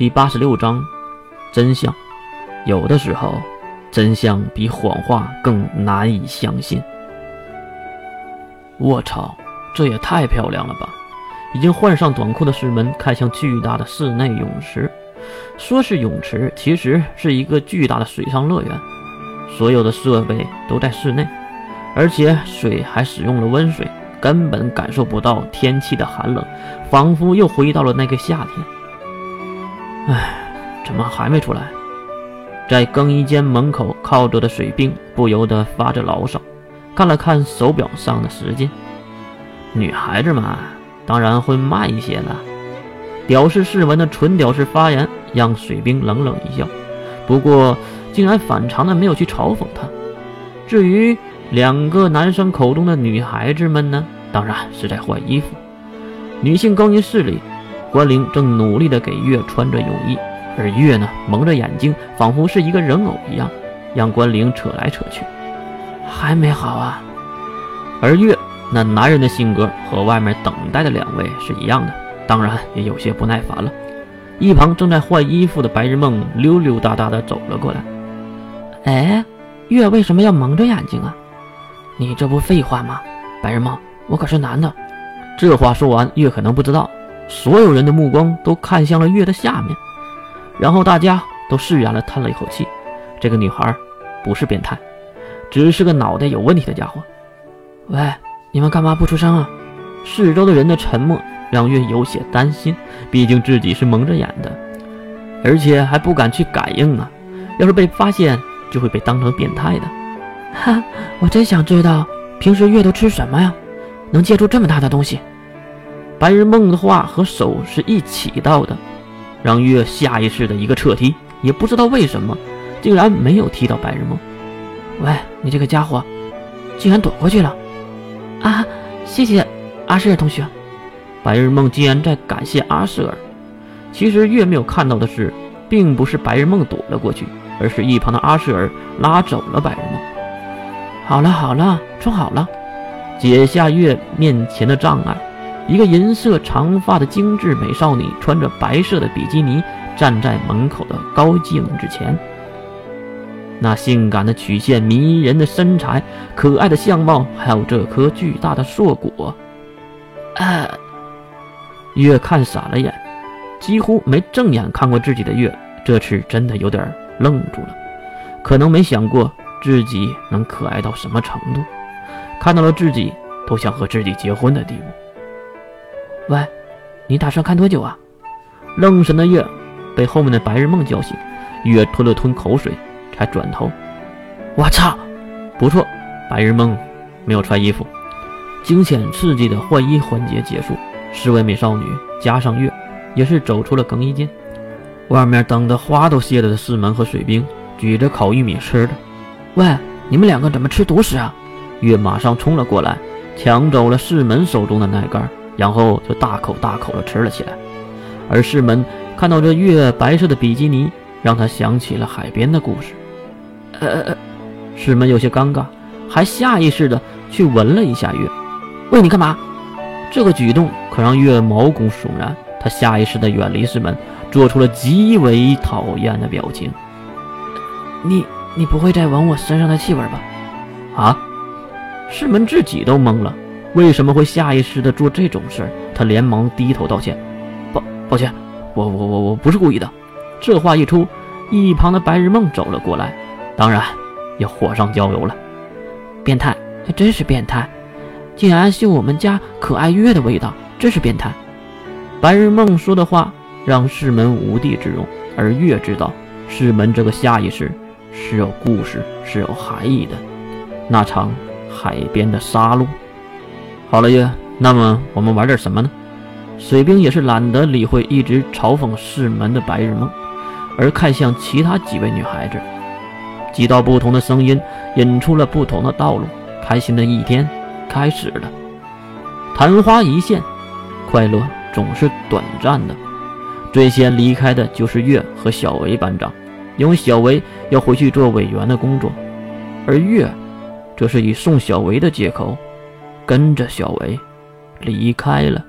第八十六章，真相。有的时候，真相比谎话更难以相信。我操，这也太漂亮了吧！已经换上短裤的师门看向巨大的室内泳池，说是泳池，其实是一个巨大的水上乐园。所有的设备都在室内，而且水还使用了温水，根本感受不到天气的寒冷，仿佛又回到了那个夏天。唉，怎么还没出来？在更衣间门口靠着的水兵不由得发着牢骚，看了看手表上的时间。女孩子嘛，当然会慢一些了。屌丝世文的纯屌丝发言让水兵冷冷一笑，不过竟然反常的没有去嘲讽他。至于两个男生口中的女孩子们呢，当然是在换衣服。女性更衣室里。关灵正努力地给月穿着泳衣，而月呢蒙着眼睛，仿佛是一个人偶一样，让关灵扯来扯去。还没好啊！而月那男人的性格和外面等待的两位是一样的，当然也有些不耐烦了。一旁正在换衣服的白日梦溜溜达达地走了过来。哎，月为什么要蒙着眼睛啊？你这不废话吗？白日梦，我可是男的。这话说完，月可能不知道。所有人的目光都看向了月的下面，然后大家都释然了，叹了一口气。这个女孩不是变态，只是个脑袋有问题的家伙。喂，你们干嘛不出声啊？四周的人的沉默让月有些担心，毕竟自己是蒙着眼的，而且还不敢去感应啊。要是被发现，就会被当成变态的。哈，我真想知道平时月都吃什么呀，能借助这么大的东西。白日梦的话和手是一起到的，让月下意识的一个撤踢，也不知道为什么，竟然没有踢到白日梦。喂，你这个家伙，竟然躲过去了！啊，谢谢阿舍尔同学。白日梦竟然在感谢阿舍尔。其实月没有看到的是，并不是白日梦躲了过去，而是一旁的阿舍尔拉走了白日梦。好了好了，穿好了，解下月面前的障碍。一个银色长发的精致美少女，穿着白色的比基尼，站在门口的高镜之前。那性感的曲线、迷人的身材、可爱的相貌，还有这颗巨大的硕果，啊！月看傻了眼，几乎没正眼看过自己的月，这次真的有点愣住了。可能没想过自己能可爱到什么程度，看到了自己都想和自己结婚的地步。喂，你打算看多久啊？愣神的月被后面的白日梦叫醒，月吞了吞口水，才转头。我操！不错，白日梦没有穿衣服。惊险刺激的换衣环节结束，四位美少女加上月，也是走出了更衣间。外面等的花都谢了的四门和水兵举着烤玉米吃的。喂，你们两个怎么吃独食啊？月马上冲了过来，抢走了四门手中的奶干。然后就大口大口的吃了起来，而世门看到这月白色的比基尼，让他想起了海边的故事。呃，世门有些尴尬，还下意识的去闻了一下月。喂，你干嘛？这个举动可让月毛骨悚然，他下意识的远离世门，做出了极为讨厌的表情。你你不会在闻我身上的气味吧？啊！世门自己都懵了。为什么会下意识的做这种事儿？他连忙低头道歉：“抱抱歉，我我我我不是故意的。”这话一出，一旁的白日梦走了过来，当然也火上浇油了。变态，真是变态！竟然嗅我们家可爱月的味道，真是变态！白日梦说的话让世门无地自容，而月知道世门这个下意识是有故事、是有含义的。那场海边的杀戮。好了，月，那么我们玩点什么呢？水兵也是懒得理会一直嘲讽世门的白日梦，而看向其他几位女孩子。几道不同的声音引出了不同的道路，开心的一天开始了。昙花一现，快乐总是短暂的。最先离开的就是月和小维班长，因为小维要回去做委员的工作，而月则是以送小维的借口。跟着小维离开了。